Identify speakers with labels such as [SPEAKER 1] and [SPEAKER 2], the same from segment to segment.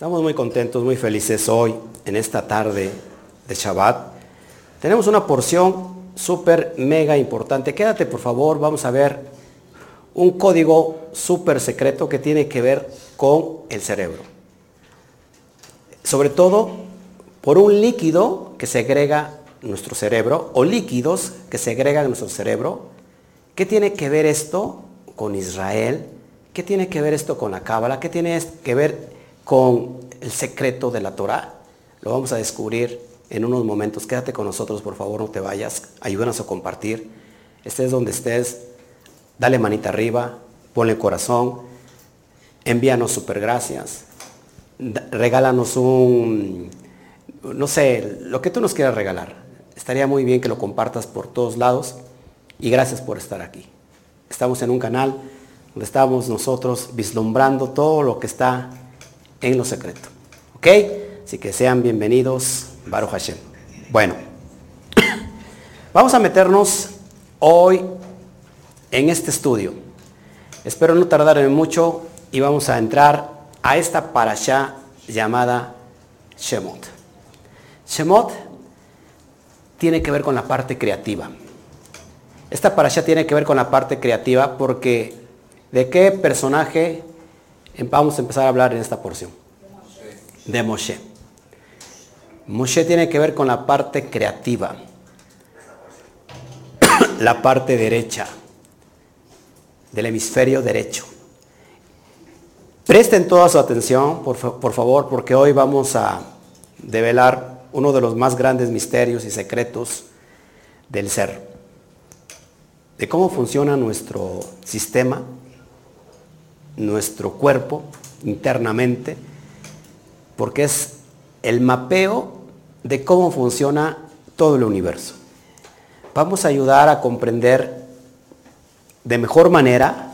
[SPEAKER 1] Estamos muy contentos, muy felices hoy, en esta tarde de Shabbat. Tenemos una porción súper mega importante. Quédate por favor, vamos a ver un código súper secreto que tiene que ver con el cerebro. Sobre todo por un líquido que segrega nuestro cerebro o líquidos que segregan nuestro cerebro. ¿Qué tiene que ver esto con Israel? ¿Qué tiene que ver esto con la Cábala? ¿Qué tiene que ver con el secreto de la Torah? Lo vamos a descubrir en unos momentos. Quédate con nosotros, por favor, no te vayas. Ayúdanos a compartir. Estés donde estés, dale manita arriba, ponle corazón, envíanos super gracias, regálanos un, no sé, lo que tú nos quieras regalar. Estaría muy bien que lo compartas por todos lados y gracias por estar aquí. Estamos en un canal donde estamos nosotros vislumbrando todo lo que está en lo secreto. ¿Ok? Así que sean bienvenidos, Baruch Hashem. Bueno, vamos a meternos hoy en este estudio. Espero no tardar en mucho y vamos a entrar a esta parasha llamada Shemot. Shemot tiene que ver con la parte creativa. Esta parasha tiene que ver con la parte creativa porque ¿de qué personaje vamos a empezar a hablar en esta porción? De Moshe. Moshe tiene que ver con la parte creativa, la parte derecha, del hemisferio derecho. Presten toda su atención, por, por favor, porque hoy vamos a develar uno de los más grandes misterios y secretos del ser de cómo funciona nuestro sistema, nuestro cuerpo internamente, porque es el mapeo de cómo funciona todo el universo. Vamos a ayudar a comprender de mejor manera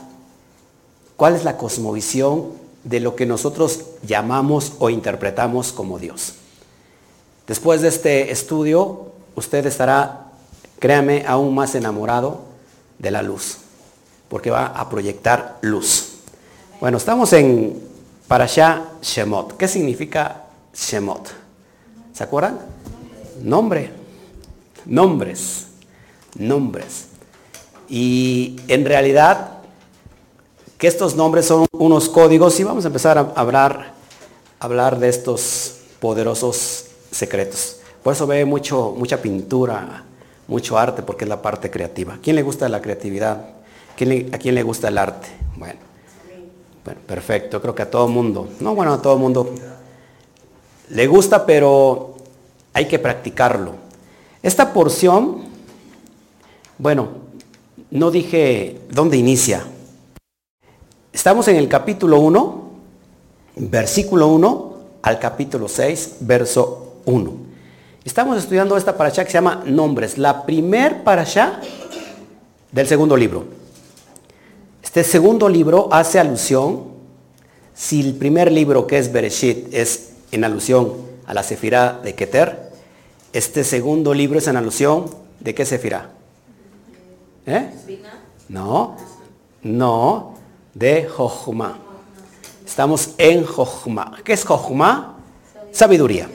[SPEAKER 1] cuál es la cosmovisión de lo que nosotros llamamos o interpretamos como Dios. Después de este estudio, usted estará, créame, aún más enamorado de la luz, porque va a proyectar luz. Bueno, estamos en Parashá Shemot. ¿Qué significa Shemot? ¿Se acuerdan? Nombre, nombres, nombres. Y en realidad, que estos nombres son unos códigos y vamos a empezar a hablar, hablar de estos poderosos secretos. Por eso ve mucho, mucha pintura, mucho arte porque es la parte creativa. ¿A quién le gusta la creatividad? ¿A quién le gusta el arte? Bueno, perfecto, creo que a todo mundo. No, bueno, a todo mundo le gusta, pero hay que practicarlo. Esta porción, bueno, no dije dónde inicia. Estamos en el capítulo 1, versículo 1 al capítulo 6, verso 1. Estamos estudiando esta parasha que se llama Nombres, la primer parasha del segundo libro. Este segundo libro hace alusión, si el primer libro que es Bereshit es en alusión a la Sefirá de Keter, este segundo libro es en alusión de qué Sefirá? ¿Eh? No, no, de Jochma. Estamos en Jochma. ¿Qué es Jochma? Sabiduría.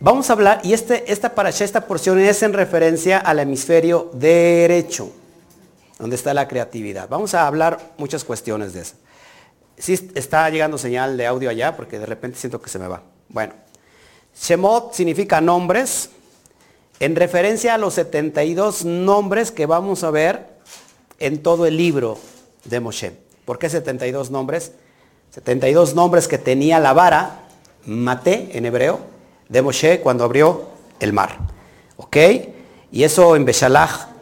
[SPEAKER 1] Vamos a hablar, y este, esta parasha, esta porción es en referencia al hemisferio derecho, donde está la creatividad. Vamos a hablar muchas cuestiones de eso. Sí está llegando señal de audio allá, porque de repente siento que se me va. Bueno, Shemot significa nombres, en referencia a los 72 nombres que vamos a ver en todo el libro de Moshe. ¿Por qué 72 nombres? 72 nombres que tenía la vara, mate en hebreo, de Moshe cuando abrió el mar. ¿Ok? Y eso en Beshalach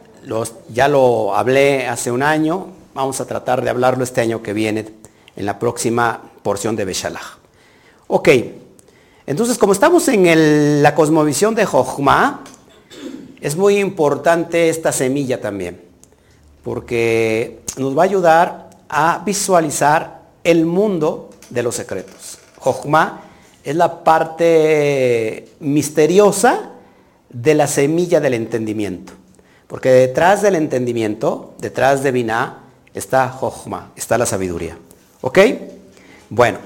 [SPEAKER 1] ya lo hablé hace un año. Vamos a tratar de hablarlo este año que viene en la próxima porción de Beshalach. Ok. Entonces, como estamos en la cosmovisión de Jochma, es muy importante esta semilla también, porque nos va a ayudar a visualizar el mundo de los secretos. Jochma es la parte misteriosa de la semilla del entendimiento. Porque detrás del entendimiento, detrás de Binah, está Jochma, está la sabiduría. ¿Ok? Bueno,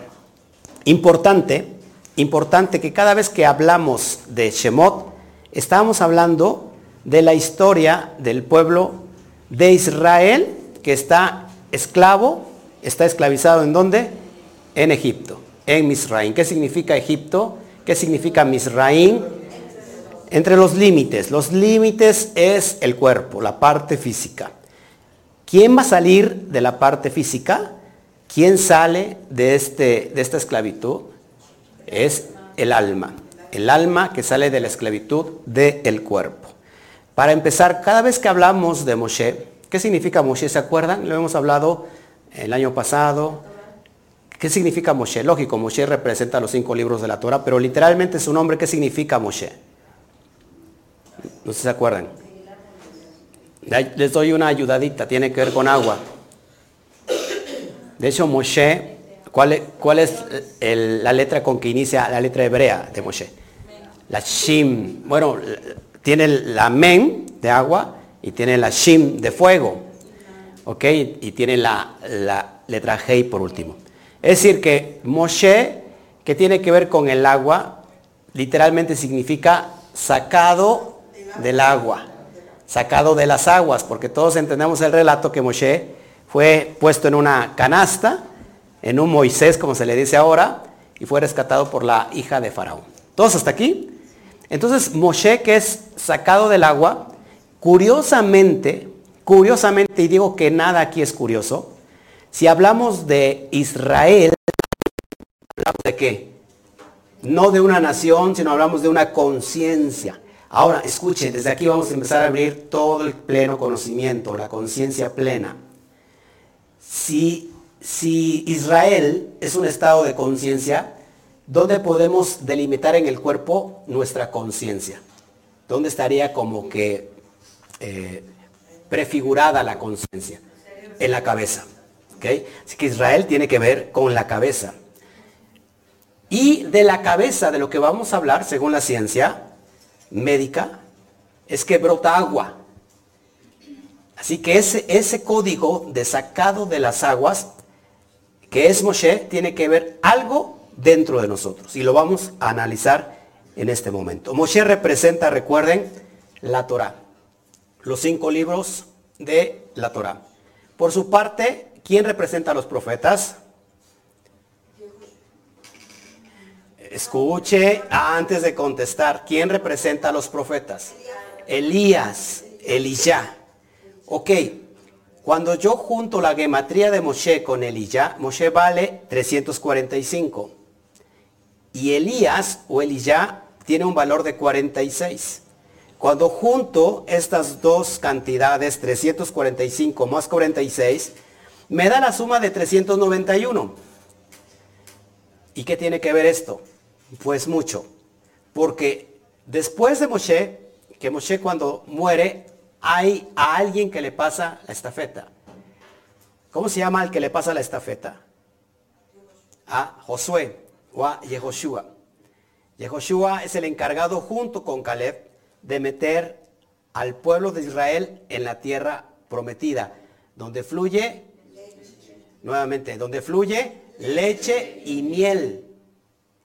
[SPEAKER 1] Importante, importante que cada vez que hablamos de Shemot, estamos hablando de la historia del pueblo de Israel que está esclavo, está esclavizado en dónde? En Egipto, en Misraín. ¿Qué significa Egipto? ¿Qué significa Misraín? Entre los límites. Los límites es el cuerpo, la parte física. ¿Quién va a salir de la parte física? ¿Quién sale de, este, de esta esclavitud? Es el alma. El alma que sale de la esclavitud del cuerpo. Para empezar, cada vez que hablamos de Moshe, ¿qué significa Moshe? ¿Se acuerdan? Lo hemos hablado el año pasado. ¿Qué significa Moshe? Lógico, Moshe representa los cinco libros de la Torah, pero literalmente su nombre, ¿qué significa Moshe? No sé si se acuerdan. Les doy una ayudadita, tiene que ver con agua. De hecho, Moshe, ¿cuál es, cuál es la letra con que inicia la letra hebrea de Moshe? La Shim. Bueno, tiene la Men de agua y tiene la Shim de fuego. ¿Ok? Y tiene la, la letra Hei por último. Es decir, que Moshe, que tiene que ver con el agua, literalmente significa sacado del agua. Sacado de las aguas, porque todos entendemos el relato que Moshe fue puesto en una canasta, en un Moisés, como se le dice ahora, y fue rescatado por la hija de Faraón. ¿Todos hasta aquí? Entonces, Moshe, que es sacado del agua, curiosamente, curiosamente, y digo que nada aquí es curioso, si hablamos de Israel, ¿hablamos de qué? No de una nación, sino hablamos de una conciencia. Ahora, escuchen, desde aquí vamos a empezar a abrir todo el pleno conocimiento, la conciencia plena si, Israel es un estado de conciencia, ¿dónde podemos delimitar en el cuerpo nuestra conciencia? ¿Dónde estaría como que eh, prefigurada la conciencia? En la cabeza. Así que Israel tiene que ver con la cabeza. Y de la cabeza de lo que vamos a hablar, según la ciencia médica, es que brota agua. Así que ese, ese código de sacado de las aguas, que es Moshe, tiene que ver algo dentro de nosotros. Y lo vamos a analizar en este momento. Moshe representa, recuerden, la Torah. Los cinco libros de la Torah. Por su parte, ¿quién representa a los profetas? Escuche antes de contestar. ¿Quién representa a los profetas? Elías, Elías. Ok, cuando yo junto la gematría de Moshe con Elías, Moshe vale 345. Y Elías o Elías tiene un valor de 46. Cuando junto estas dos cantidades, 345 más 46, me da la suma de 391. ¿Y qué tiene que ver esto? Pues mucho. Porque después de Moshe, que Moshe cuando muere hay a alguien que le pasa la estafeta. ¿Cómo se llama el que le pasa la estafeta? A Josué o a Yehoshua. Yehoshua es el encargado junto con Caleb de meter al pueblo de Israel en la tierra prometida, donde fluye, nuevamente, donde fluye leche y miel.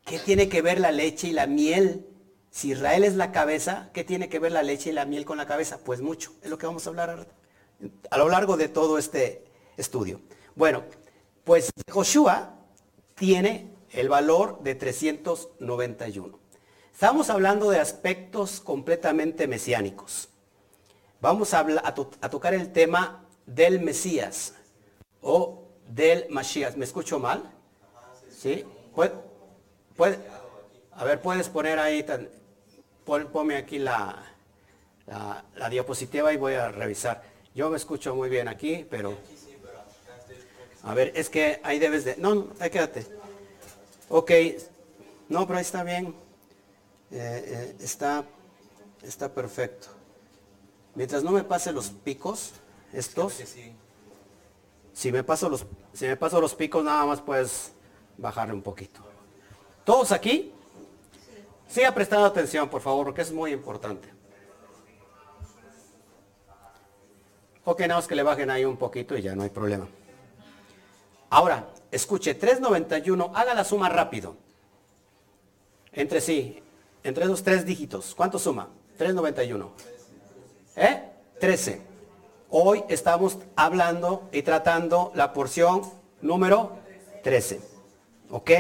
[SPEAKER 1] ¿Qué tiene que ver la leche y la miel si Israel es la cabeza, ¿qué tiene que ver la leche y la miel con la cabeza? Pues mucho, es lo que vamos a hablar a lo largo de todo este estudio. Bueno, pues Joshua tiene el valor de 391. Estamos hablando de aspectos completamente mesiánicos. Vamos a, a, tocar el tema del Mesías o del Mashiach. ¿Me escucho mal? ¿Sí? ¿Puede, a ver, puedes poner ahí ponme aquí la, la, diapositiva y voy a revisar. Yo me escucho muy bien aquí, pero... A ver, es que ahí debes de... No, ahí quédate. Ok, no, pero ahí está bien. Eh, eh, está, está perfecto. Mientras no me pase los picos, estos... Si me paso los, si me paso los picos, nada más puedes bajarle un poquito. ¿Todos aquí? Siga prestando atención, por favor, porque es muy importante. Ok, nada más que le bajen ahí un poquito y ya no hay problema. Ahora, escuche, 391, haga la suma rápido. Entre sí, entre esos tres dígitos. ¿Cuánto suma? 391. ¿Eh? 13. Hoy estamos hablando y tratando la porción número 13. ¿Ok?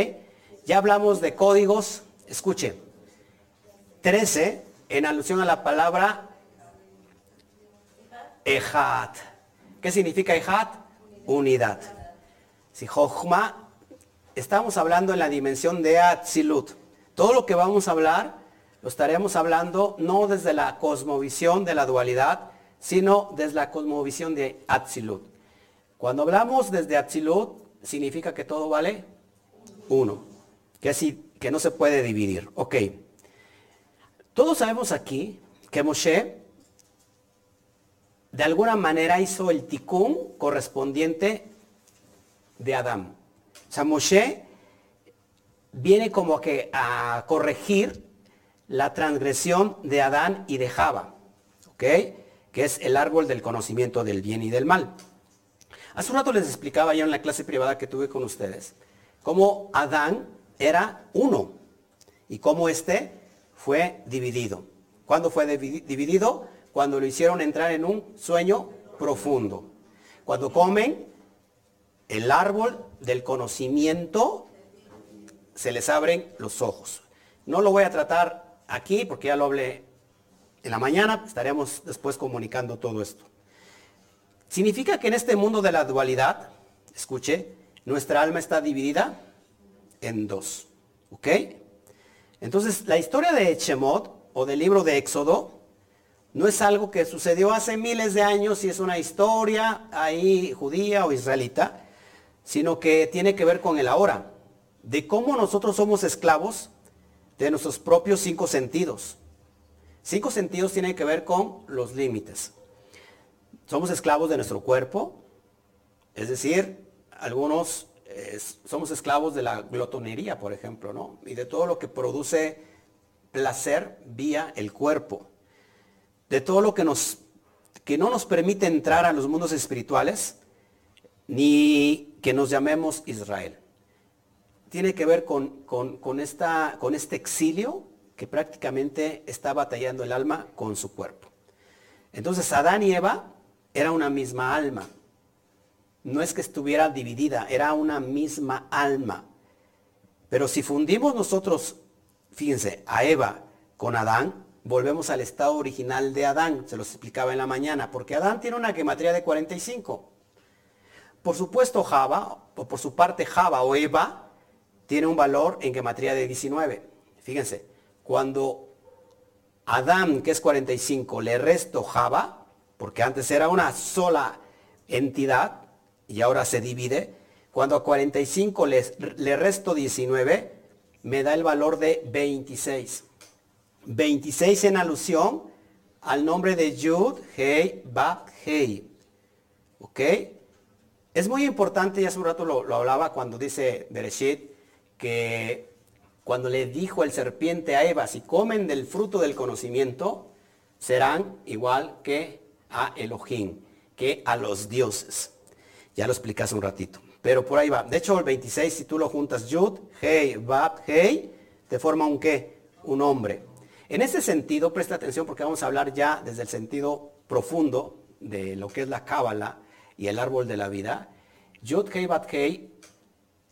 [SPEAKER 1] Ya hablamos de códigos. Escuche. 13 en alusión a la palabra Ejat. ¿Qué significa Ejat? Unidad. Si Jochma, estamos hablando en la dimensión de Atzilut. Todo lo que vamos a hablar, lo estaremos hablando no desde la cosmovisión de la dualidad, sino desde la cosmovisión de Atzilut. Cuando hablamos desde Atzilut, significa que todo vale uno, que, así, que no se puede dividir. Ok. Todos sabemos aquí que Moshe de alguna manera hizo el tikkun correspondiente de Adán. O sea, Moshe viene como que a corregir la transgresión de Adán y de Java, ¿ok? Que es el árbol del conocimiento del bien y del mal. Hace un rato les explicaba ya en la clase privada que tuve con ustedes cómo Adán era uno y cómo este fue dividido. ¿Cuándo fue dividido? cuando lo hicieron entrar en un sueño profundo. Cuando comen el árbol del conocimiento, se les abren los ojos. No lo voy a tratar aquí porque ya lo hablé en la mañana, estaremos después comunicando todo esto. Significa que en este mundo de la dualidad, escuche, nuestra alma está dividida en dos. ¿Ok? Entonces, la historia de Echemot o del libro de Éxodo no es algo que sucedió hace miles de años y es una historia ahí judía o israelita, sino que tiene que ver con el ahora, de cómo nosotros somos esclavos de nuestros propios cinco sentidos. Cinco sentidos tienen que ver con los límites. Somos esclavos de nuestro cuerpo, es decir, algunos somos esclavos de la glotonería, por ejemplo, ¿no? Y de todo lo que produce placer vía el cuerpo de todo lo que, nos, que no nos permite entrar a los mundos espirituales, ni que nos llamemos Israel. Tiene que ver con, con, esta, con este exilio que prácticamente está batallando el alma con su cuerpo. Entonces Adán y Eva era una misma alma. No es que estuviera dividida, era una misma alma. Pero si fundimos nosotros, fíjense, a Eva con Adán, volvemos al estado original de Adán, se los explicaba en la mañana, porque Adán tiene una gematría de 45. Por supuesto, Java, o por su parte Java o Eva, tiene un valor en gematría de 19. Fíjense, cuando Adán, que es 45, le resto Java, porque antes era una sola entidad y ahora se divide, cuando a 45 le, le resto 19, me da el valor de 26. 26 en alusión al nombre de Yud, Hei, Bab, Hei. ¿Ok? Es muy importante, y hace un rato lo, hablaba cuando dice Bereshit, que cuando le dijo el serpiente a Eva, si comen del fruto del conocimiento, serán igual que a Elohim, que a los dioses. Ya lo explicas un ratito. Pero por ahí va. De hecho, el 26, si tú lo juntas, Yud, Hei, Bab, Hei, te forma un qué? Un hombre. En ese sentido, presta atención porque vamos a hablar ya desde el sentido profundo de lo que es la cábala y el árbol de la vida. Yud Kei Bat Kei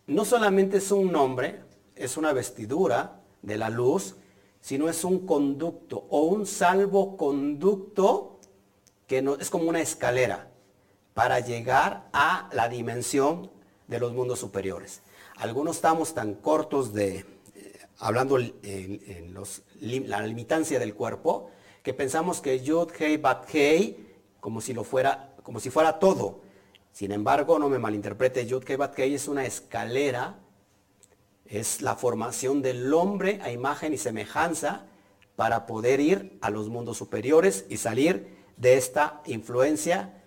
[SPEAKER 1] no solamente es un nombre, es una vestidura de la luz, sino es un conducto o un salvoconducto que no, es como una escalera para llegar a la dimensión de los mundos superiores. Algunos estamos tan cortos de, hablando en, la limitancia del cuerpo, que pensamos que Yud, Hei, Bat, como si lo fuera, como si fuera todo. Sin embargo, no me malinterprete, Yud, Hei, Bat, es una escalera, es la formación del hombre a imagen y semejanza para poder ir a los mundos superiores y salir de esta influencia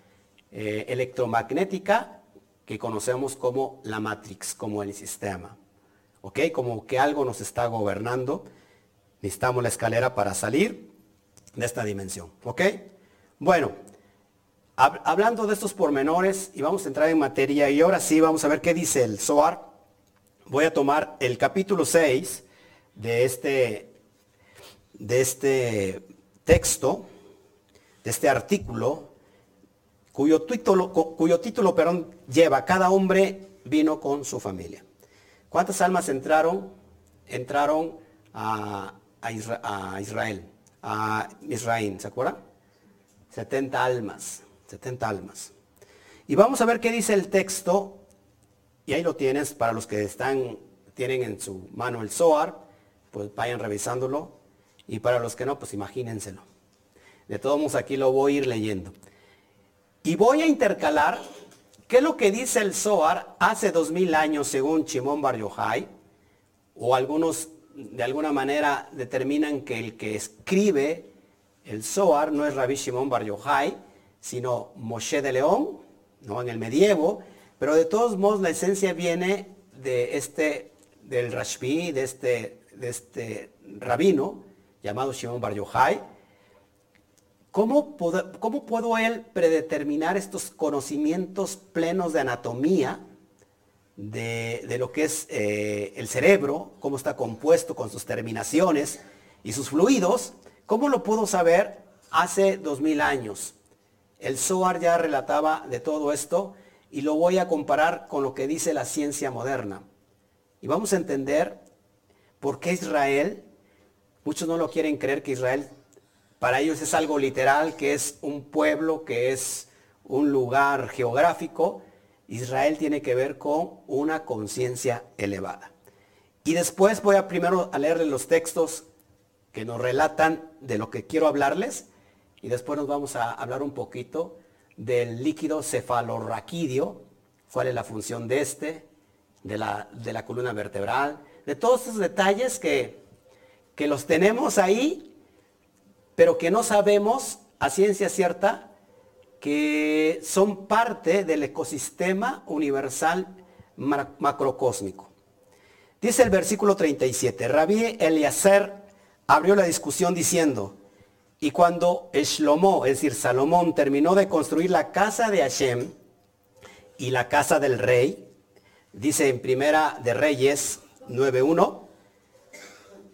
[SPEAKER 1] eh, electromagnética que conocemos como la Matrix, como el sistema. ¿ok? Como que algo nos está gobernando. Necesitamos la escalera para salir de esta dimensión, ¿ok? Bueno, hablando de estos pormenores, y vamos a entrar en materia, y ahora sí vamos a ver qué dice el Zohar. Voy a tomar el capítulo 6 de este, de este texto, de este artículo, cuyo título, cuyo título lleva, cada hombre vino con su familia. ¿Cuántas almas entraron? Entraron a, Israel, a Israel, ¿se acuerdan? 70 almas, 70 almas. Y vamos a ver qué dice el texto, y ahí lo tienes para los que están, tienen en su mano el Zohar, pues vayan revisándolo, y para los que no, pues imagínenselo. De todos modos aquí lo voy a ir leyendo. Y voy a intercalar qué es lo que dice el Zohar hace dos mil años según Chimón Bar Yochai, o algunos de alguna manera determinan que el que escribe el Zohar no es Rabbi Shimon Bar Yochai, sino Moshe de León, ¿no? en el medievo, pero de todos modos la esencia viene de este, del Rashbi, de este, de este rabino llamado Shimon Bar Yochai, ¿Cómo puedo, él predeterminar estos conocimientos plenos de anatomía, de, lo que es eh, el cerebro, cómo está compuesto con sus terminaciones y sus fluidos? ¿Cómo lo pudo saber hace dos mil años? El Zohar ya relataba de todo esto y lo voy a comparar con lo que dice la ciencia moderna. Y vamos a entender por qué Israel, muchos no lo quieren creer que Israel para ellos es algo literal, que es un pueblo, que es un lugar geográfico. Israel tiene que ver con una conciencia elevada. Y después voy a primero a leerles los textos que nos relatan de lo que quiero hablarles y después nos vamos a hablar un poquito del líquido cefalorraquídeo, cuál es la función de este, de la, de la columna vertebral, de todos esos detalles que, que los tenemos ahí pero que no sabemos a ciencia cierta que son parte del ecosistema universal macrocósmico. Dice el versículo 37, Rabí Eliezer abrió la discusión diciendo, y cuando Shlomo, es decir, Salomón, terminó de construir la casa de Hashem y la casa del rey, dice en Primera de Reyes 9.1,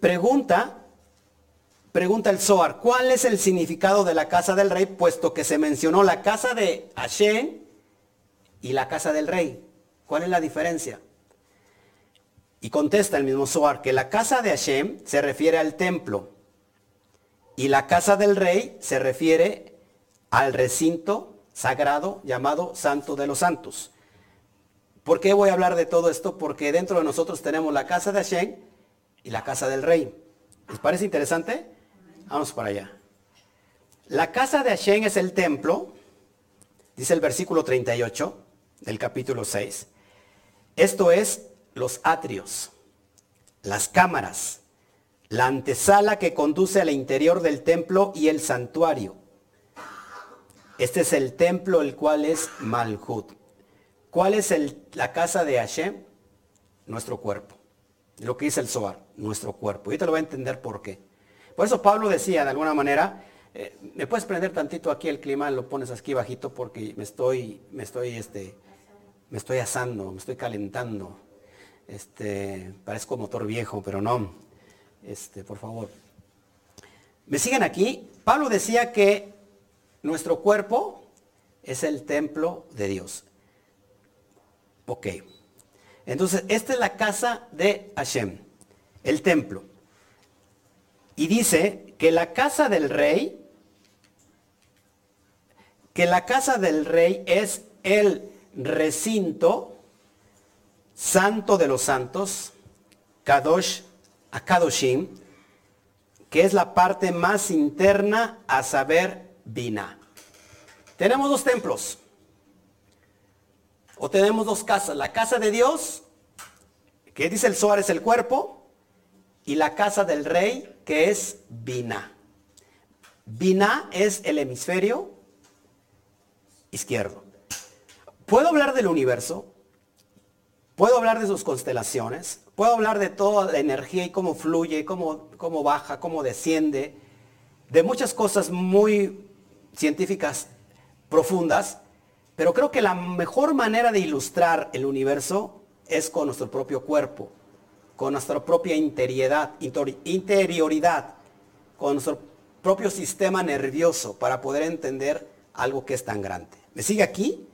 [SPEAKER 1] pregunta Pregunta el Zohar, ¿cuál es el significado de la casa del rey? Puesto que se mencionó la casa de Hashem y la casa del rey. ¿Cuál es la diferencia? Y contesta el mismo Zohar que la casa de Hashem se refiere al templo y la casa del rey se refiere al recinto sagrado llamado Santo de los Santos. ¿Por qué voy a hablar de todo esto? Porque dentro de nosotros tenemos la casa de Hashem y la casa del rey. ¿Les parece interesante? Vamos para allá. La casa de Hashem es el templo, dice el versículo 38 del capítulo 6. Esto es los atrios, las cámaras, la antesala que conduce al interior del templo y el santuario. Este es el templo, el cual es Malhut. ¿Cuál es la casa de Hashem? Nuestro cuerpo. Lo que dice el Zohar, nuestro cuerpo. Y te lo voy a entender por qué. Por eso Pablo decía de alguna manera, eh, me puedes prender tantito aquí el clima, lo pones aquí bajito porque me estoy, me estoy, este, me estoy asando, me estoy calentando. Este, parezco motor viejo, pero no. Este, por favor. ¿Me siguen aquí? Pablo decía que nuestro cuerpo es el templo de Dios. Ok. Entonces, esta es la casa de Hashem, el templo. Y dice que la casa del rey, que la casa del rey es el recinto santo de los santos, Kadosh, Akadoshim, que es la parte más interna a saber Bina. Tenemos dos templos. O tenemos dos casas. La casa de Dios, que dice el Zohar es el cuerpo, y la casa del rey, que es Bina. Bina es el hemisferio izquierdo. Puedo hablar del universo, puedo hablar de sus constelaciones, puedo hablar de toda la energía y cómo fluye, cómo, cómo baja, cómo desciende, de muchas cosas muy científicas, profundas, pero creo que la mejor manera de ilustrar el universo es con nuestro propio cuerpo, con nuestra propia interioridad, interioridad, con nuestro propio sistema nervioso para poder entender algo que es tan grande. ¿Me sigue aquí?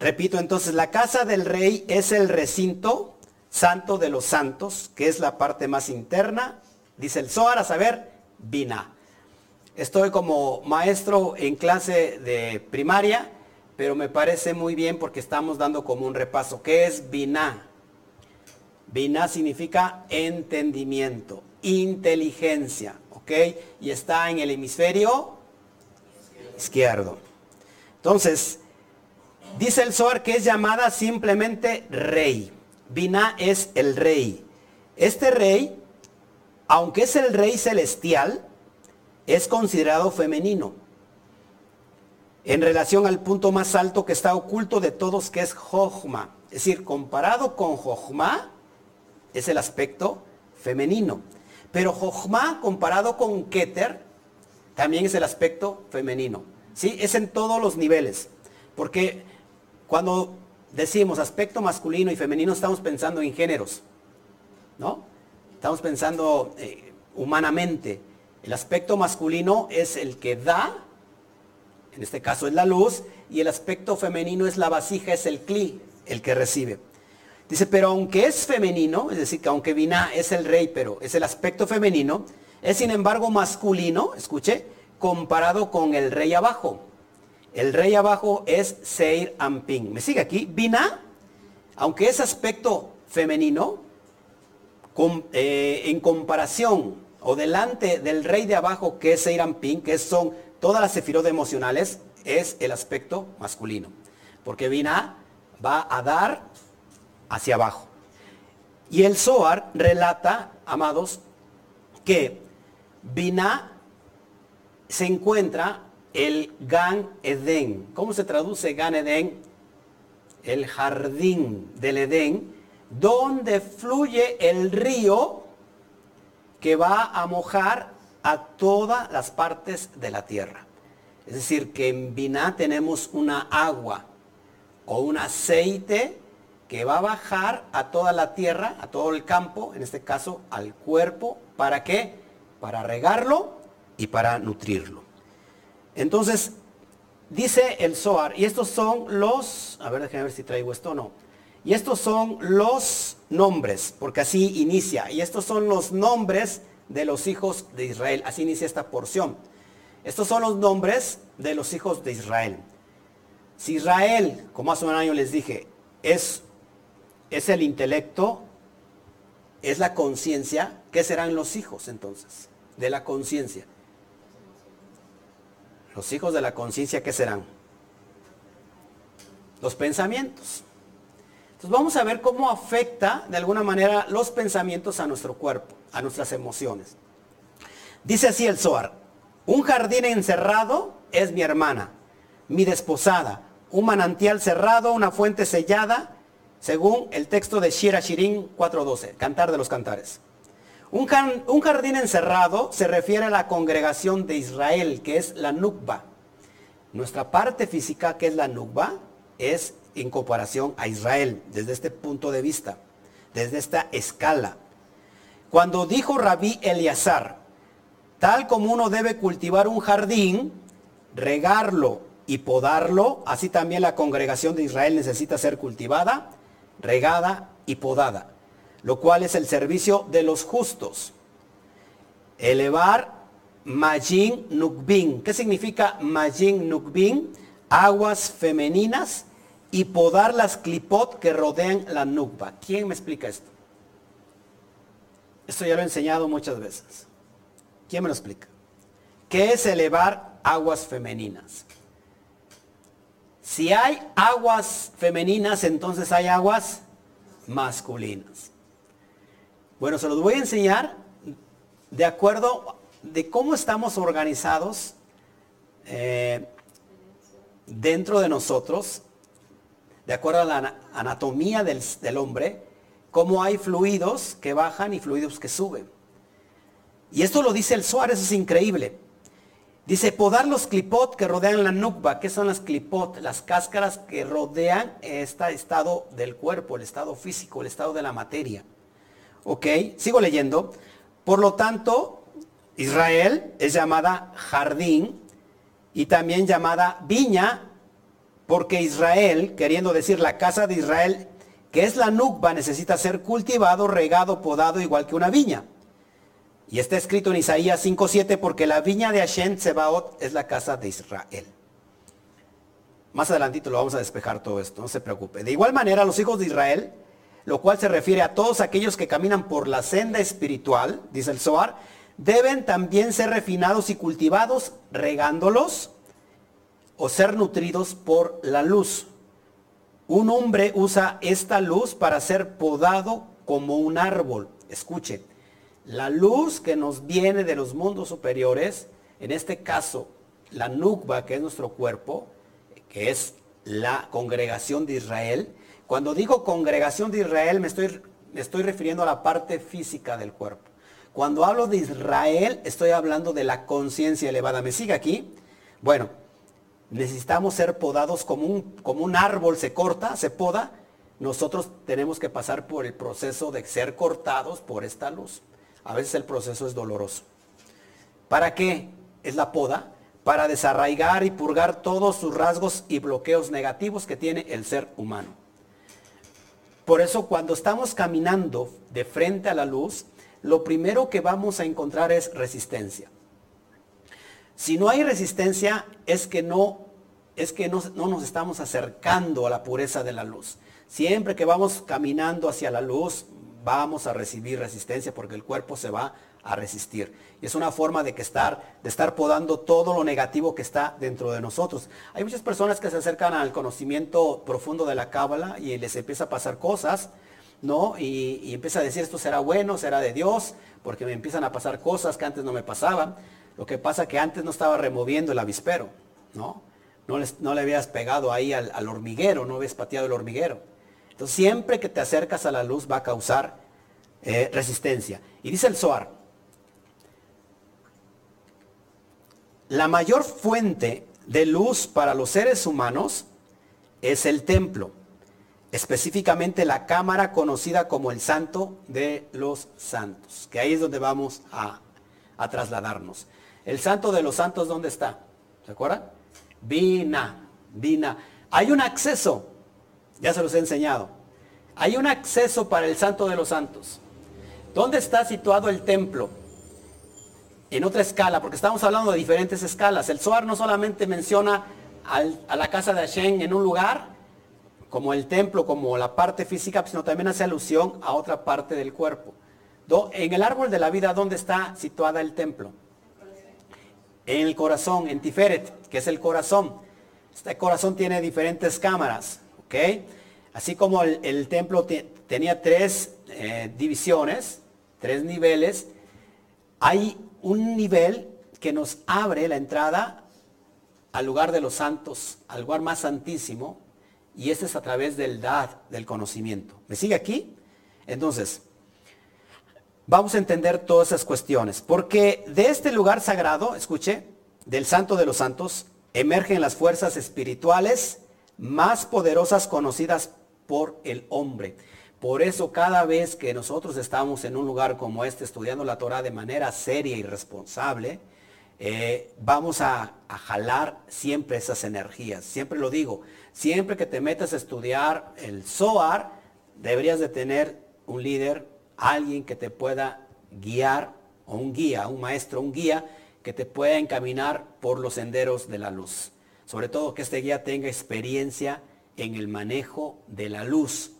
[SPEAKER 1] Repito entonces, la casa del rey es el recinto santo de los santos, que es la parte más interna, dice el Zohar, a saber, Bina. Estoy como maestro en clase de primaria, pero me parece muy bien porque estamos dando como un repaso. ¿Qué es Bina? Bina significa entendimiento, inteligencia, ¿ok? Y está en el hemisferio izquierdo. Entonces, dice el Zohar que es llamada simplemente rey. Bina es el rey. Este rey, aunque es el rey celestial, es considerado femenino en relación al punto más alto que está oculto de todos, que es Jochma. Es decir, comparado con Jochma, es el aspecto femenino. Pero Jochma, comparado con Keter, también es el aspecto femenino. ¿Sí? Es en todos los niveles. Porque cuando decimos aspecto masculino y femenino, estamos pensando en géneros. ¿No? Estamos pensando eh, humanamente. El aspecto masculino es el que da, en este caso es la luz, y el aspecto femenino es la vasija, es el cli, el que recibe. Dice, pero aunque es femenino, es decir, que aunque Vina es el rey, pero es el aspecto femenino, es sin embargo masculino, escuche, comparado con el rey abajo. El rey abajo es Seir Amping. ¿Me sigue aquí? Vina, aunque es aspecto femenino, eh, en comparación o delante del rey de abajo, que es Pin, que son todas las sefirot emocionales, es el aspecto masculino. Porque Binah va a dar hacia abajo. Y el Zohar relata, amados, que Binah se encuentra el Gan Eden. ¿Cómo se traduce Gan Eden? El jardín del Edén, donde fluye el río que va a mojar a todas las partes de la tierra. Es decir, que en Biná tenemos una agua o un aceite que va a bajar a toda la tierra, a todo el campo, en este caso al cuerpo, ¿para qué? Para regarlo y para nutrirlo. Entonces, dice el Zohar, y estos son los, a ver, déjenme ver si traigo esto o no. Y estos son los nombres, porque así inicia. Y estos son los nombres de los hijos de Israel. Así inicia esta porción. Estos son los nombres de los hijos de Israel. Si Israel, como hace un año les dije, es, es el intelecto, es la conciencia, ¿qué serán los hijos entonces? De la conciencia. Los hijos de la conciencia, ¿qué serán? Los pensamientos. Entonces vamos a ver cómo afecta de alguna manera los pensamientos a nuestro cuerpo, a nuestras emociones. Dice así el Zohar, un jardín encerrado es mi hermana, mi desposada, un manantial cerrado, una fuente sellada, según el texto de Shira Shirin 4.12, Cantar de los Cantares. Un, jardín encerrado se refiere a la congregación de Israel, que es la Nukba. Nuestra parte física, que es la Nukba, es en comparación a Israel, desde este punto de vista, desde esta escala. Cuando dijo Rabí Eleazar, tal como uno debe cultivar un jardín, regarlo y podarlo, así también la congregación de Israel necesita ser cultivada, regada y podada, lo cual es el servicio de los justos. Elevar Majin Nukbin. ¿Qué significa Majin Nukbin? Aguas femeninas y podar las clipot que rodean la nukba. ¿Quién me explica esto? Esto ya lo he enseñado muchas veces. ¿Quién me lo explica? ¿Qué es elevar aguas femeninas? Si hay aguas femeninas, entonces hay aguas masculinas. Bueno, se los voy a enseñar de acuerdo de cómo estamos organizados eh, dentro de nosotros de acuerdo a la anatomía del, hombre, cómo hay fluidos que bajan y fluidos que suben. Y esto lo dice el Suárez, es increíble. Dice, podar los clipot que rodean la nukba. ¿Qué son las clipot? Las cáscaras que rodean este estado del cuerpo, el estado físico, el estado de la materia. ¿Ok? Sigo leyendo. Por lo tanto, Israel es llamada jardín y también llamada viña, porque Israel, queriendo decir la casa de Israel, que es la nukba, necesita ser cultivado, regado, podado, igual que una viña. Y está escrito en Isaías 5.7 porque la viña de Hashem Tsebaot es la casa de Israel. Más adelantito lo vamos a despejar todo esto, no se preocupe. De igual manera, los hijos de Israel, lo cual se refiere a todos aquellos que caminan por la senda espiritual, dice el Zohar, deben también ser refinados y cultivados, regándolos o ser nutridos por la luz. Un hombre usa esta luz para ser podado como un árbol. Escuche, la luz que nos viene de los mundos superiores, en este caso la Nukba, que es nuestro cuerpo, que es la congregación de Israel. Cuando digo congregación de Israel me estoy, refiriendo a la parte física del cuerpo. Cuando hablo de Israel estoy hablando de la conciencia elevada. ¿Me sigue aquí? Bueno, necesitamos ser podados como un árbol se corta, se poda. Nosotros tenemos que pasar por el proceso de ser cortados por esta luz. A veces el proceso es doloroso. ¿Para qué es la poda? Para desarraigar y purgar todos sus rasgos y bloqueos negativos que tiene el ser humano. Por eso cuando estamos caminando de frente a la luz, lo primero que vamos a encontrar es resistencia. Si no hay resistencia es que no es que no, no, nos estamos acercando a la pureza de la luz. Siempre que vamos caminando hacia la luz, vamos a recibir resistencia porque el cuerpo se va a resistir. Y es una forma de que estar, de estar podando todo lo negativo que está dentro de nosotros. Hay muchas personas que se acercan al conocimiento profundo de la cábala y les empieza a pasar cosas, ¿no? Y, y, empieza a decir esto será bueno, será de Dios, porque me empiezan a pasar cosas que antes no me pasaban. Lo que pasa que antes no estaba removiendo el avispero, ¿no? No, no le habías pegado ahí al, al hormiguero, no habías pateado el hormiguero. Entonces, siempre que te acercas a la luz va a causar eh, resistencia. Y dice el Zohar, la mayor fuente de luz para los seres humanos es el templo, específicamente la cámara conocida como el santo de los santos, que ahí es donde vamos a, a trasladarnos. El santo de los santos, ¿dónde está? ¿Se acuerdan? Vina, Vina. Hay un acceso ya se los he enseñado. Hay un acceso para el Santo de los Santos. ¿Dónde está situado el templo? En otra escala, porque estamos hablando de diferentes escalas. El Zohar no solamente menciona a la casa de Hashem en un lugar, como el templo, como la parte física, sino también hace alusión a otra parte del cuerpo. En el árbol de la vida, ¿dónde está situada el templo? En el corazón, en Tiferet, que es el corazón. Este corazón tiene diferentes cámaras. Así como el, templo tenía tres eh, divisiones, tres niveles, hay un nivel que nos abre la entrada al lugar de los santos, al lugar más santísimo, y este es a través del dad, del conocimiento. ¿Me sigue aquí? Entonces, vamos a entender todas esas cuestiones, porque de este lugar sagrado, escuche, del santo de los santos, emergen las fuerzas espirituales más poderosas conocidas por el hombre. Por eso cada vez que nosotros estamos en un lugar como este estudiando la Torah de manera seria y responsable, eh, vamos a, jalar siempre esas energías. Siempre lo digo, siempre que te metas a estudiar el Zohar, deberías de tener un líder, alguien que te pueda guiar, o un guía, un maestro, un guía, que te pueda encaminar por los senderos de la luz. Sobre todo que este guía tenga experiencia en el manejo de la luz,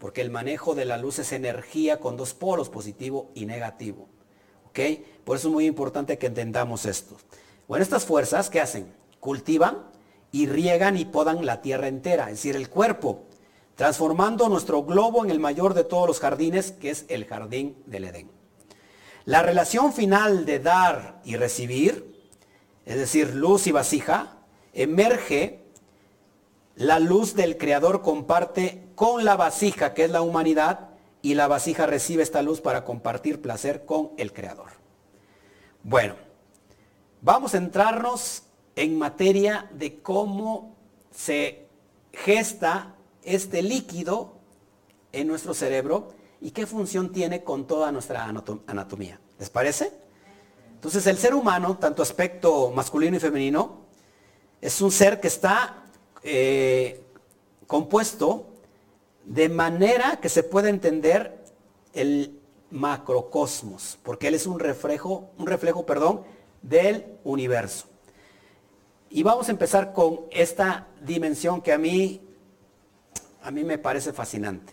[SPEAKER 1] porque el manejo de la luz es energía con dos polos, positivo y negativo. ¿Ok? Por eso es muy importante que entendamos esto. Bueno, estas fuerzas, ¿qué hacen? Cultivan y riegan y podan la tierra entera, es decir, el cuerpo, transformando nuestro globo en el mayor de todos los jardines, que es el jardín del Edén. La relación final de dar y recibir, es decir, luz y vasija, emerge la luz del Creador comparte con la vasija, que es la humanidad, y la vasija recibe esta luz para compartir placer con el Creador. Bueno, vamos a entrarnos en materia de cómo se gesta este líquido en nuestro cerebro y qué función tiene con toda nuestra anatomía. ¿Les parece? Entonces el ser humano, tanto aspecto masculino y femenino, es un ser que está eh, compuesto de manera que se puede entender el macrocosmos, porque él es un reflejo, un reflejo, perdón, del universo. Y vamos a empezar con esta dimensión que a mí, a mí me parece fascinante.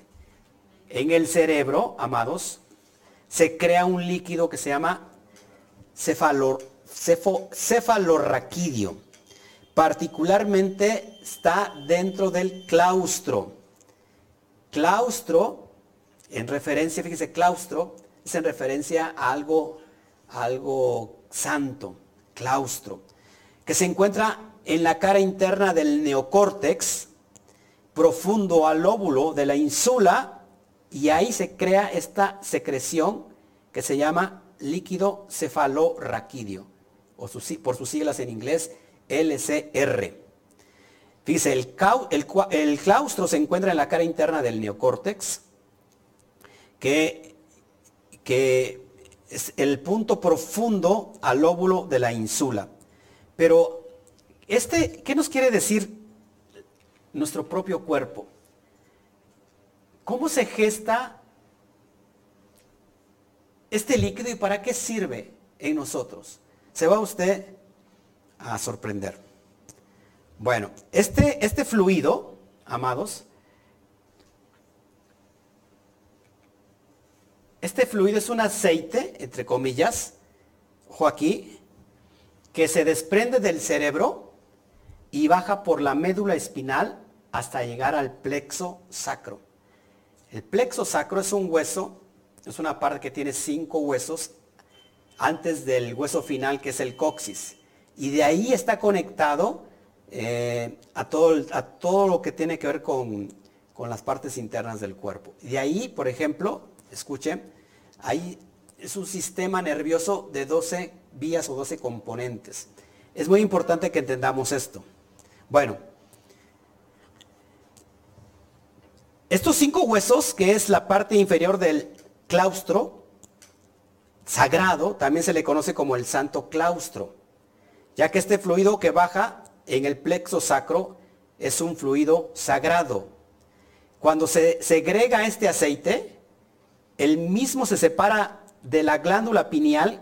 [SPEAKER 1] En el cerebro, amados, se crea un líquido que se llama cefalorraquidio. Particularmente está dentro del claustro. Claustro, en referencia, fíjese, claustro es en referencia a algo, algo santo, claustro, que se encuentra en la cara interna del neocórtex, profundo al óvulo de la insula, y ahí se crea esta secreción que se llama líquido cefalorraquídeo, o por sus siglas en inglés, LCR. Fíjese, el, el, claustro se encuentra en la cara interna del neocórtex, que, que es el punto profundo al óvulo de la insula. Pero, este, ¿qué nos quiere decir nuestro propio cuerpo? ¿Cómo se gesta este líquido y para qué sirve en nosotros? Se va usted a sorprender. Bueno, este, este fluido, amados, este fluido es un aceite, entre comillas, ojo aquí, que se desprende del cerebro y baja por la médula espinal hasta llegar al plexo sacro. El plexo sacro es un hueso es una parte que tiene cinco huesos antes del hueso final que es el coxis. Y de ahí está conectado eh, a, todo, a, todo, lo que tiene que ver con, las partes internas del cuerpo. De ahí, por ejemplo, escuchen, ahí es un sistema nervioso de 12 vías o 12 componentes. Es muy importante que entendamos esto. Bueno, estos cinco huesos, que es la parte inferior del claustro sagrado, también se le conoce como el santo claustro, ya que este fluido que baja en el plexo sacro es un fluido sagrado. Cuando se segrega este aceite, el mismo se separa de la glándula pineal,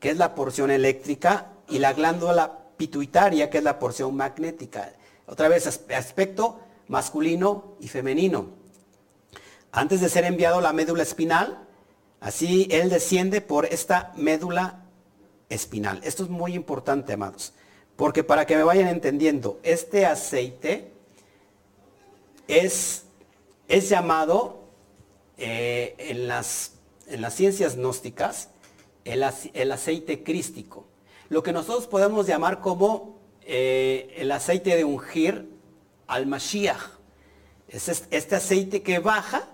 [SPEAKER 1] que es la porción eléctrica, y la glándula pituitaria, que es la porción magnética. Otra vez, aspecto masculino y femenino antes de ser enviado a la médula espinal, así él desciende por esta médula espinal. Esto es muy importante, amados, porque para que me vayan entendiendo, este aceite es, es llamado eh, en, las, en, las, ciencias gnósticas el, aceite crístico. Lo que nosotros podemos llamar como eh, el aceite de ungir al Mashiach. Es este aceite que baja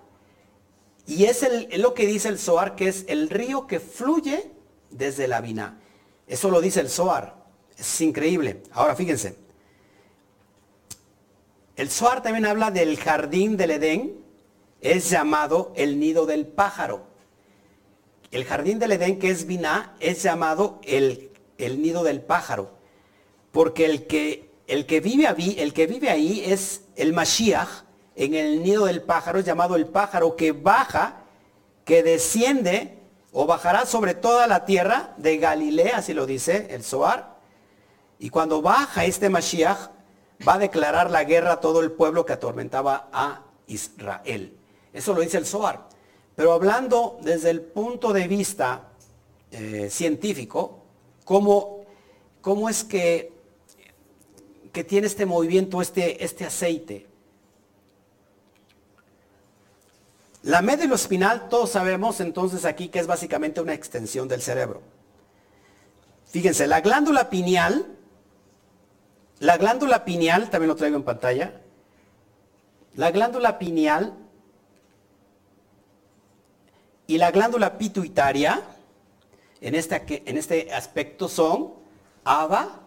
[SPEAKER 1] y es lo que dice el Zohar, que es el río que fluye desde la vina. Eso lo dice el Zohar. Es increíble. Ahora fíjense. El Zohar también habla del jardín del Edén. Es llamado el nido del pájaro. El jardín del Edén, que es vina, es llamado el, el nido del pájaro. Porque el que, el, que vive ahí, el que vive ahí es el Mashiach, en el nido del pájaro, es llamado el pájaro que baja, que desciende o bajará sobre toda la tierra de Galilea, así lo dice el Zohar. Y cuando baja este Mashiach, va a declarar la guerra a todo el pueblo que atormentaba a Israel. Eso lo dice el Zohar. Pero hablando desde el punto de vista eh, científico, ¿cómo, ¿cómo, es que, que tiene este movimiento, este, este aceite? La médula espinal, todos sabemos entonces aquí que es básicamente una extensión del cerebro. Fíjense, la glándula pineal, la glándula pineal, también lo traigo en pantalla, la glándula pineal y la glándula pituitaria, en este, en este aspecto son Abba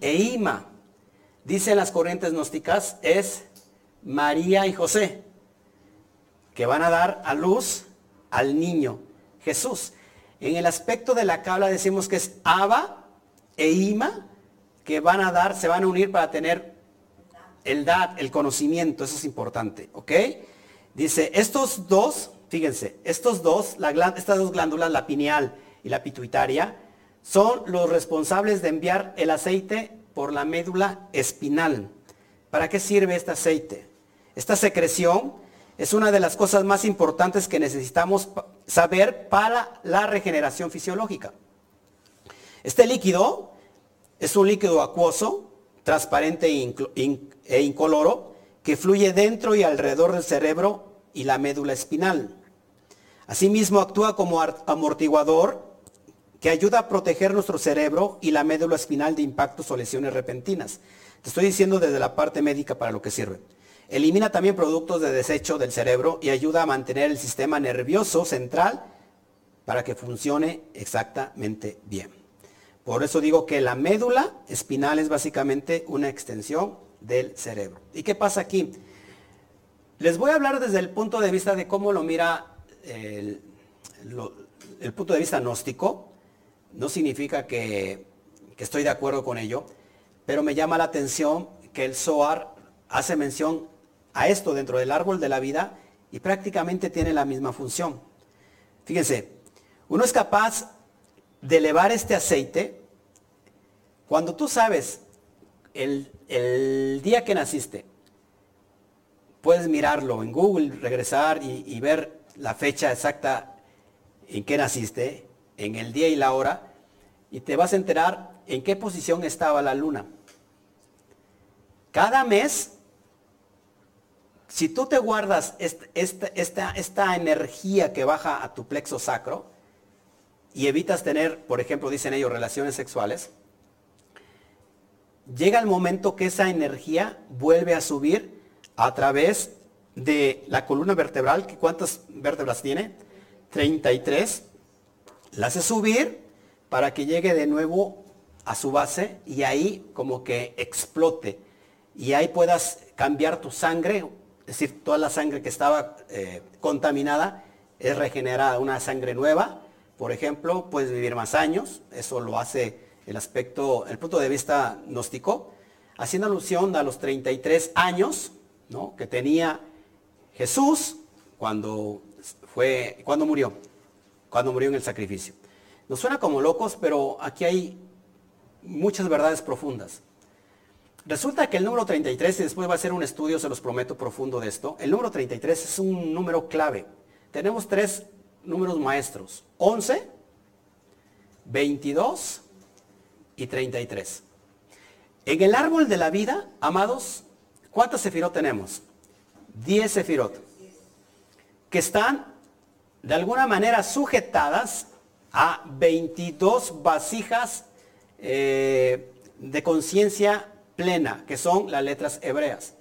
[SPEAKER 1] e Ima. Dicen las corrientes gnósticas, es María y José, que van a dar a luz al niño Jesús. En el aspecto de la cabla decimos que es Abba e Ima, que van a dar, se van a unir para tener el dad, el conocimiento, eso es importante, ¿ok? Dice, estos dos, fíjense, estos dos, estas dos glándulas, la pineal y la pituitaria, son los responsables de enviar el aceite por la médula espinal. ¿Para qué sirve este aceite? Esta secreción es una de las cosas más importantes que necesitamos saber para la regeneración fisiológica. Este líquido es un líquido acuoso, transparente e incoloro, que fluye dentro y alrededor del cerebro y la médula espinal. Asimismo actúa como amortiguador que ayuda a proteger nuestro cerebro y la médula espinal de impactos o lesiones repentinas. Te estoy diciendo desde la parte médica para lo que sirve. Elimina también productos de desecho del cerebro y ayuda a mantener el sistema nervioso central para que funcione exactamente bien. Por eso digo que la médula espinal es básicamente una extensión del cerebro. ¿Y qué pasa aquí? Les voy a hablar desde el punto de vista de cómo lo mira el, el punto de vista gnóstico, no significa que, estoy de acuerdo con ello, pero me llama la atención que el Zohar hace mención a esto dentro del árbol de la vida y prácticamente tiene la misma función. Fíjense, uno es capaz de elevar este aceite cuando tú sabes el, día que naciste. Puedes mirarlo en Google, regresar y, y ver la fecha exacta en que naciste en el día y la hora y te vas a enterar en qué posición estaba la luna. Cada mes, si tú te guardas esta, energía que baja a tu plexo sacro y evitas tener, por ejemplo, dicen ellos, relaciones sexuales, llega el momento que esa energía vuelve a subir a través de la columna vertebral, que ¿cuántas vértebras tiene? 33 la hace subir para que llegue de nuevo a su base y ahí como que explote. Y ahí puedas cambiar tu sangre, es decir, toda la sangre que estaba eh, contaminada es regenerada, una sangre nueva. Por ejemplo, puedes vivir más años, eso lo hace el aspecto, el punto de vista gnóstico, haciendo alusión a los 33 años ¿no? que tenía Jesús cuando, fue, cuando murió cuando murió en el sacrificio. Nos suena como locos, pero aquí hay muchas verdades profundas. Resulta que el número 33, y después va a ser un estudio, se los prometo, profundo de esto, el número 33 es un número clave. Tenemos tres números maestros, 11, 22 y 33. En el árbol de la vida, amados, ¿cuántos sefirot tenemos? 10 sefirot, que están de alguna manera sujetadas a 22 vasijas eh, de conciencia plena, que son las letras hebreas.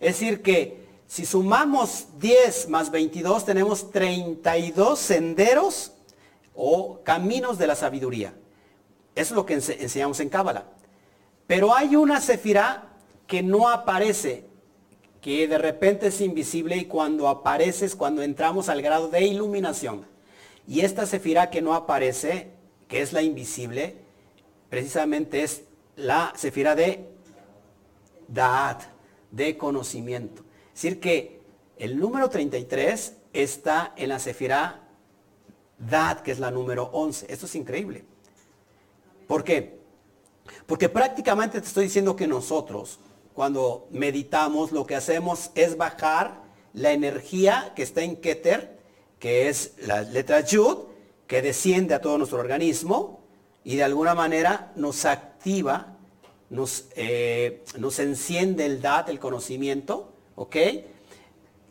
[SPEAKER 1] Es decir, que si sumamos 10 más 22, tenemos 32 senderos o caminos de la sabiduría. Eso es lo que enseñamos en Cábala. Pero hay una sefirá que no aparece que de repente es invisible y cuando apareces, cuando entramos al grado de iluminación. Y esta sefirá que no aparece, que es la invisible, precisamente es la sefirá de Da'at, de conocimiento. Es decir, que el número 33 está en la sefirá Da'at, que es la número 11. Esto es increíble. ¿Por qué? Porque prácticamente te estoy diciendo que nosotros, cuando meditamos, lo que hacemos es bajar la energía que está en Keter, que es la letra Yud, que desciende a todo nuestro organismo y de alguna manera nos activa, nos, eh, nos enciende el DAT, el conocimiento, ¿ok?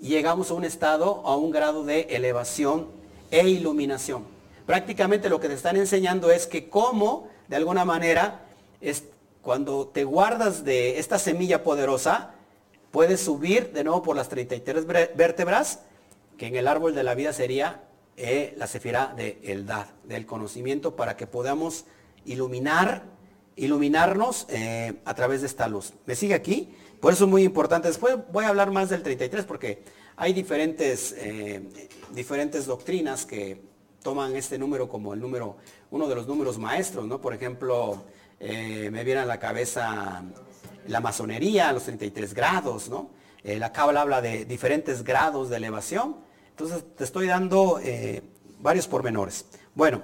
[SPEAKER 1] Llegamos a un estado, a un grado de elevación e iluminación. Prácticamente lo que te están enseñando es que cómo, de alguna manera, es, cuando te guardas de esta semilla poderosa, puedes subir de nuevo por las 33 vértebras, que en el árbol de la vida sería eh, la cefira de Eldad, del conocimiento, para que podamos iluminar iluminarnos eh, a través de esta luz. ¿Me sigue aquí? Por eso es muy importante. Después voy a hablar más del 33 porque hay diferentes, eh, diferentes doctrinas que toman este número como el número, uno de los números maestros, ¿no? Por ejemplo, eh, me viene a la cabeza la masonería, los 33 grados, ¿no? la cábala habla de diferentes grados de elevación. Entonces te estoy dando varios pormenores. Bueno,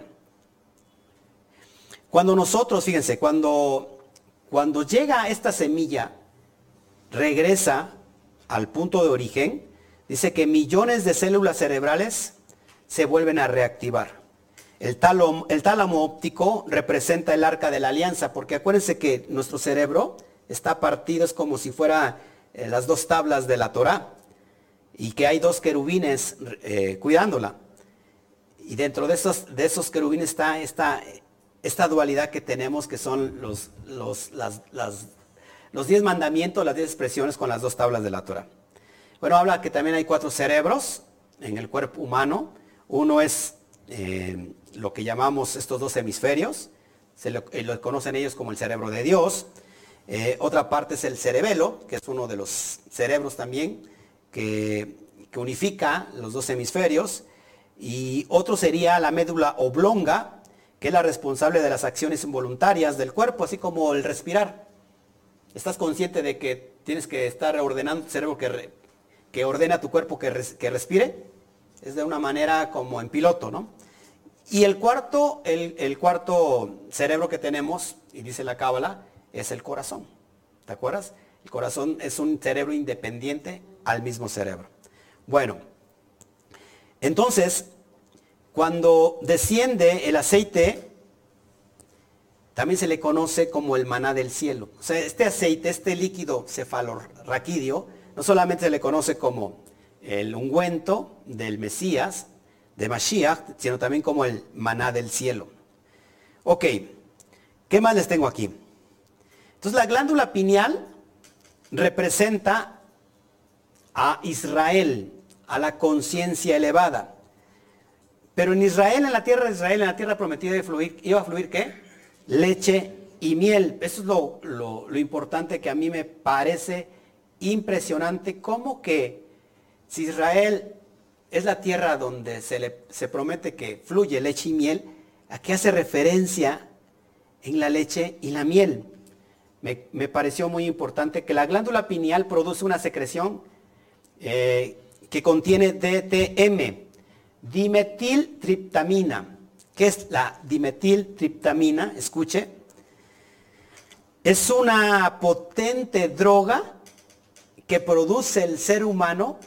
[SPEAKER 1] cuando nosotros, fíjense, cuando, cuando llega esta semilla, regresa al punto de origen, dice que millones de células cerebrales se vuelven a reactivar. El tálamo, el tálamo óptico representa el arca de la alianza, porque acuérdense que nuestro cerebro está partido, es como si fuera eh, las dos tablas de la Torah, y que hay dos querubines eh, cuidándola. Y dentro de esos, de esos querubines está esta, esta dualidad que tenemos, que son los, los, los diez mandamientos, las diez expresiones con las dos tablas de la Torah. Bueno, habla que también hay cuatro cerebros en el cuerpo humano. Uno es eh, lo que llamamos estos dos hemisferios, se lo, eh, conocen ellos como el cerebro de Dios. Eh, otra parte es el cerebelo, que es uno de los cerebros también que, que unifica los dos hemisferios. Y otro sería la médula oblonga, que es la responsable de las acciones involuntarias del cuerpo, así como el respirar. ¿Estás consciente de que tienes que estar ordenando tu cerebro que, que ordena tu cuerpo que, que, respire? Es de una manera como en piloto, ¿no? Y el cuarto, el, el cuarto cerebro que tenemos, y dice la cábala, es el corazón. ¿Te acuerdas? El corazón es un cerebro independiente al mismo cerebro. Bueno, entonces, cuando desciende el aceite, también se le conoce como el maná del cielo. O sea, este aceite, este líquido cefalorraquídeo, no solamente se le conoce como el ungüento del Mesías, de Mashiach, sino también como el maná del cielo. Ok, ¿qué más les tengo aquí? Entonces la glándula pineal representa a Israel, a la conciencia elevada. Pero en Israel, en la tierra de Israel, en la tierra prometida, iba a fluir, iba a fluir ¿qué? Leche y miel. Eso es lo, importante que a mí me parece impresionante. Como que si Israel es la tierra donde se, le, se promete que fluye leche y miel, ¿a qué hace referencia en la leche y la miel? Me, me pareció muy importante que la glándula pineal produce una secreción eh, que contiene DTM, dimetiltriptamina. ¿Qué es la dimetiltriptamina? Escuche. Es una potente droga que produce el ser humano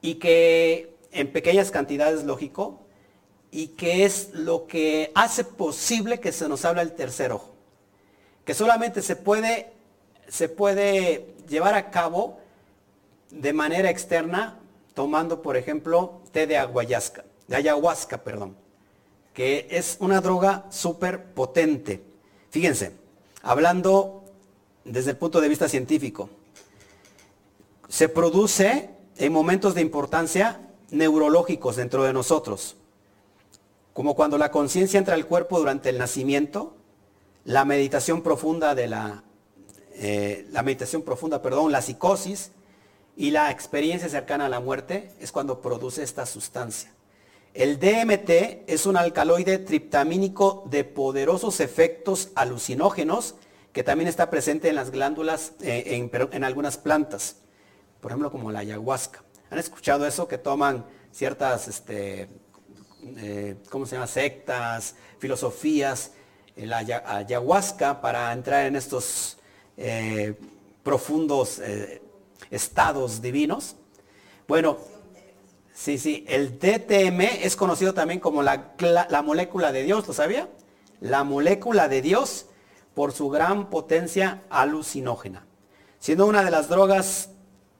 [SPEAKER 1] y que en pequeñas cantidades, lógico, y que es lo que hace posible que se nos habla el tercer ojo. Que solamente se puede, se puede llevar a cabo de manera externa tomando, por ejemplo, té de ayahuasca, de ayahuasca, perdón, que es una droga súper potente. Fíjense, hablando desde el punto de vista científico, se produce en momentos de importancia neurológicos dentro de nosotros, como cuando la conciencia entra al cuerpo durante el nacimiento, la meditación profunda de la, eh, la meditación profunda, perdón, la psicosis, y la experiencia cercana a la muerte es cuando produce esta sustancia. El DMT es un alcaloide triptamínico de poderosos efectos alucinógenos que también está presente en las glándulas, eh, en, algunas plantas, por ejemplo como la ayahuasca. ¿Han escuchado eso? Que toman ciertas, este, eh, ¿cómo se llama? Sectas, filosofías, la ayahuasca para entrar en estos eh, profundos estados divinos. Bueno, sí, sí, el DTM es conocido también como la, la, molécula de Dios, ¿lo sabía? La molécula de Dios por su gran potencia alucinógena, siendo una de las drogas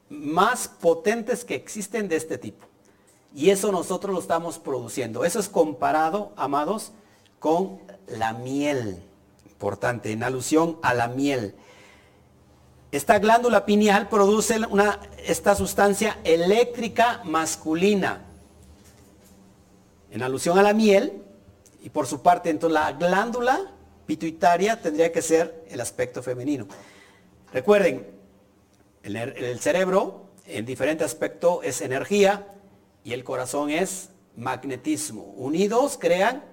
[SPEAKER 1] más potentes que existen de este tipo. Y eso nosotros lo estamos produciendo. Eso es comparado, amados, con la miel. Importante, en alusión a la miel. Esta glándula pineal produce esta sustancia eléctrica masculina. En alusión a la miel, y por su parte, entonces la glándula pituitaria tendría que ser el aspecto femenino. Recuerden, el, el cerebro en diferente aspecto es energía y el corazón es magnetismo. Unidos crean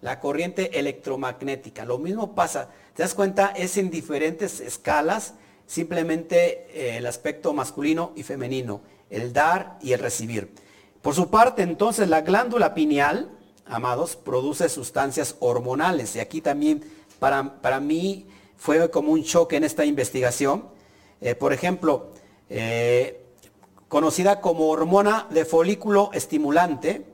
[SPEAKER 1] la corriente electromagnética. Lo mismo pasa, te das cuenta, es en diferentes escalas, simplemente eh, el aspecto masculino y femenino, el dar y el recibir. Por su parte, entonces, la glándula pineal, amados, produce sustancias hormonales. Y aquí también, para, para mí, fue como un choque en esta investigación. Eh, por ejemplo, eh, conocida como hormona de folículo estimulante,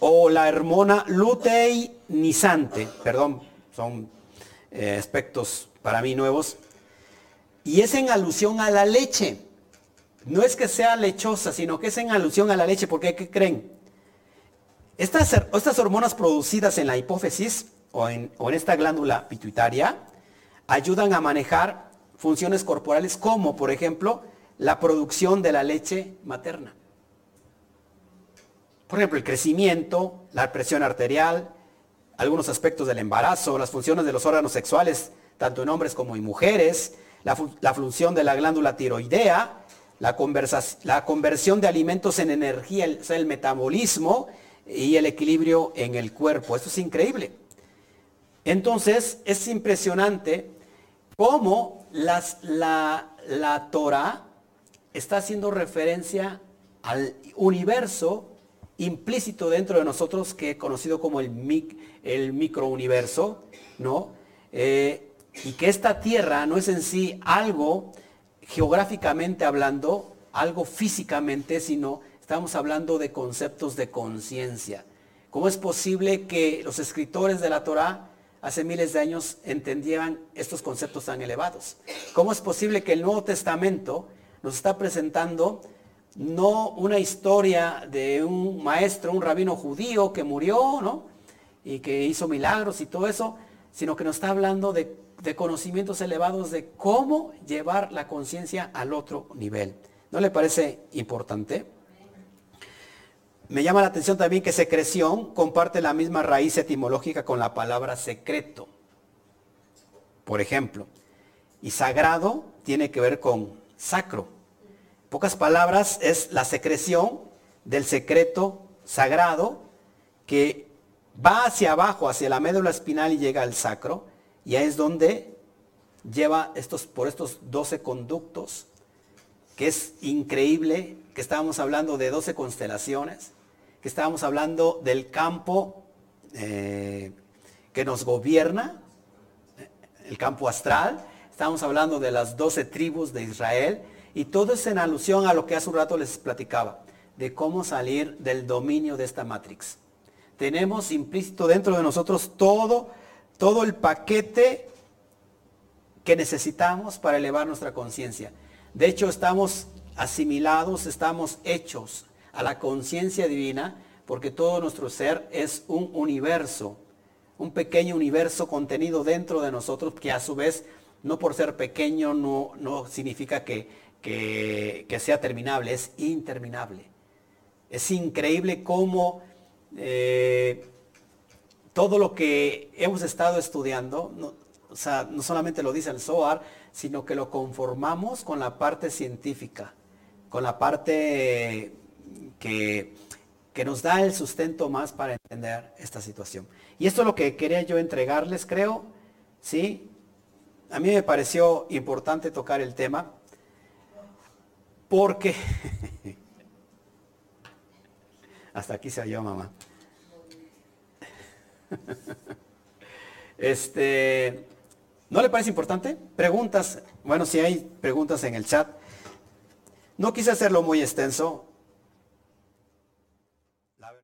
[SPEAKER 1] o la hormona luteinizante, perdón, son aspectos para mí nuevos, y es en alusión a la leche. No es que sea lechosa, sino que es en alusión a la leche, porque ¿qué creen? Estas, estas hormonas producidas en la hipófisis o en, o en esta glándula pituitaria ayudan a manejar funciones corporales como, por ejemplo, la producción de la leche materna. Por ejemplo, el crecimiento, la presión arterial, algunos aspectos del embarazo, las funciones de los órganos sexuales, tanto en hombres como en mujeres, la, función de la glándula tiroidea, la, conversión de alimentos en energía, el, metabolismo y el equilibrio en el cuerpo. Esto es increíble. Entonces, es impresionante cómo la, la Torah está haciendo referencia al universo implícito dentro de nosotros que conocido como el, mic, el microuniverso, ¿no? Eh, y que esta tierra no es en sí algo geográficamente hablando, algo físicamente, sino estamos hablando de conceptos de conciencia. ¿Cómo es posible que los escritores de la Torá hace miles de años entendieran estos conceptos tan elevados? ¿Cómo es posible que el Nuevo Testamento nos está presentando no una historia de un maestro, un rabino judío que murió, ¿no? Y que hizo milagros y todo eso, sino que nos está hablando de, conocimientos elevados de cómo llevar la conciencia al otro nivel. ¿No le parece importante? Me llama la atención también que secreción comparte la misma raíz etimológica con la palabra secreto. Por ejemplo, y sagrado tiene que ver con sacro pocas palabras, es la secreción del secreto sagrado que va hacia abajo, hacia la médula espinal y llega al sacro, y ahí es donde lleva estos, por estos 12 conductos, que es increíble, que estábamos hablando de 12 constelaciones, que estábamos hablando del campo eh, que nos gobierna, el campo astral, estábamos hablando de las 12 tribus de Israel, y todo es en alusión a lo que hace un rato les platicaba, de cómo salir del dominio de esta Matrix. Tenemos implícito dentro de nosotros todo, todo el paquete que necesitamos para elevar nuestra conciencia. De hecho, estamos asimilados, estamos hechos a la conciencia divina, porque todo nuestro ser es un universo, un pequeño universo contenido dentro de nosotros, que a su vez, no por ser pequeño, no, no significa que, que, sea terminable, es interminable. Es increíble cómo eh, todo lo que hemos estado estudiando, no, o sea, no solamente lo dice el SOAR, sino que lo conformamos con la parte científica, con la parte que, que nos da el sustento más para entender esta situación. Y esto es lo que quería yo entregarles, creo, ¿sí? A mí me pareció importante tocar el tema porque hasta aquí se oyó mamá. Este, ¿no le parece importante? Preguntas, bueno, si hay preguntas en el chat. No quise hacerlo muy extenso,